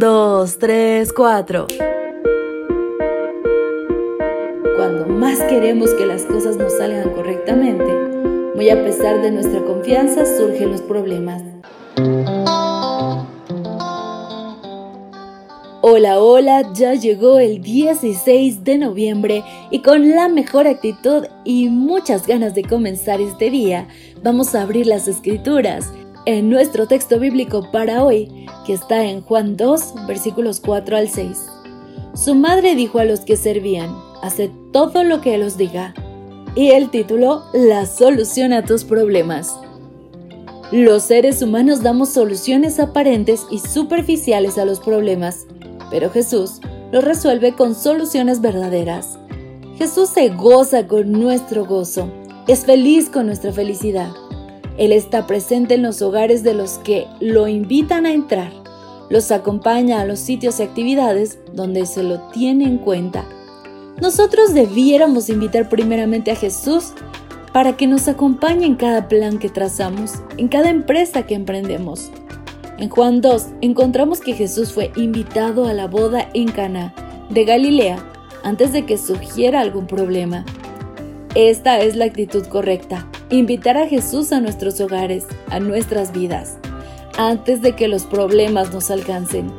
dos, tres, cuatro. Cuando más queremos que las cosas nos salgan correctamente, muy a pesar de nuestra confianza, surgen los problemas. Hola, hola, ya llegó el 16 de noviembre y con la mejor actitud y muchas ganas de comenzar este día, vamos a abrir las escrituras en nuestro texto bíblico para hoy, que está en Juan 2, versículos 4 al 6. Su madre dijo a los que servían, Haced todo lo que Él os diga. Y el título, La solución a tus problemas. Los seres humanos damos soluciones aparentes y superficiales a los problemas pero Jesús lo resuelve con soluciones verdaderas. Jesús se goza con nuestro gozo, es feliz con nuestra felicidad. Él está presente en los hogares de los que lo invitan a entrar, los acompaña a los sitios y actividades donde se lo tiene en cuenta. Nosotros debiéramos invitar primeramente a Jesús para que nos acompañe en cada plan que trazamos, en cada empresa que emprendemos. En Juan 2 encontramos que Jesús fue invitado a la boda en Cana de Galilea antes de que surgiera algún problema. Esta es la actitud correcta, invitar a Jesús a nuestros hogares, a nuestras vidas, antes de que los problemas nos alcancen.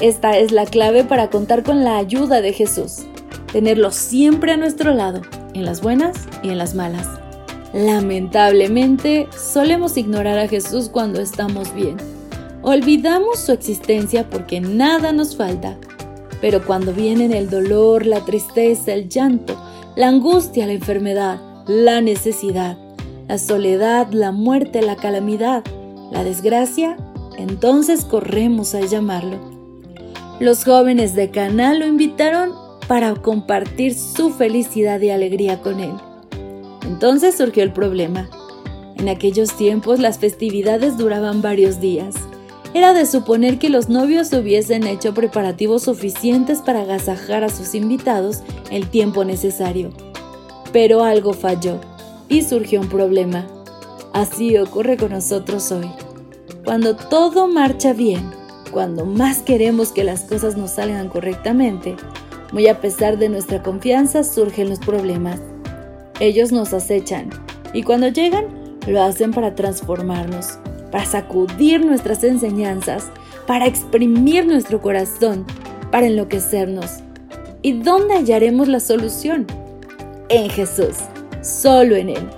Esta es la clave para contar con la ayuda de Jesús, tenerlo siempre a nuestro lado, en las buenas y en las malas. Lamentablemente, solemos ignorar a Jesús cuando estamos bien Olvidamos su existencia porque nada nos falta. Pero cuando vienen el dolor, la tristeza, el llanto, la angustia, la enfermedad, la necesidad, la soledad, la muerte, la calamidad, la desgracia, entonces corremos a llamarlo. Los jóvenes de Caná lo invitaron para compartir su felicidad y alegría con él. Entonces surgió el problema. En aquellos tiempos las festividades duraban varios días. Era de suponer que los novios hubiesen hecho preparativos suficientes para agasajar a sus invitados el tiempo necesario. Pero algo falló y surgió un problema. Así ocurre con nosotros hoy. Cuando todo marcha bien, cuando más queremos que las cosas nos salgan correctamente, muy a pesar de nuestra confianza surgen los problemas. Ellos nos acechan y cuando llegan lo hacen para transformarnos, para sacudir nuestras enseñanzas, para exprimir nuestro corazón, para enloquecernos. ¿Y dónde hallaremos la solución? En Jesús, solo en Él.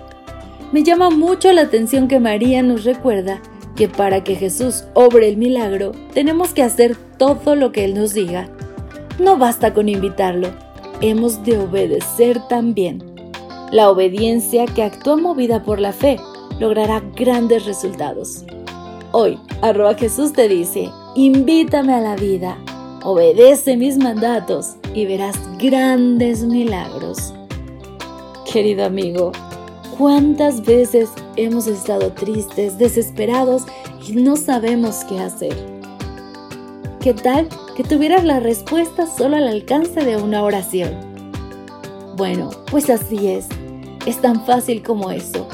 Me llama mucho la atención que María nos recuerda que para que Jesús obre el milagro, tenemos que hacer todo lo que Él nos diga. No basta con invitarlo, hemos de obedecer también. La obediencia que actúa movida por la fe logrará grandes resultados. Hoy, arroba Jesús te dice, invítame a la vida, obedece mis mandatos y verás grandes milagros. Querido amigo, ¿cuántas veces hemos estado tristes, desesperados y no sabemos qué hacer? ¿Qué tal que tuvieras la respuesta solo al alcance de una oración? Bueno, pues así es. Es tan fácil como eso.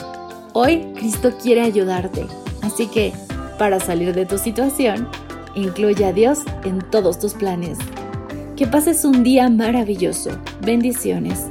Hoy Cristo quiere ayudarte, así que para salir de tu situación, incluye a Dios en todos tus planes. Que pases un día maravilloso. Bendiciones.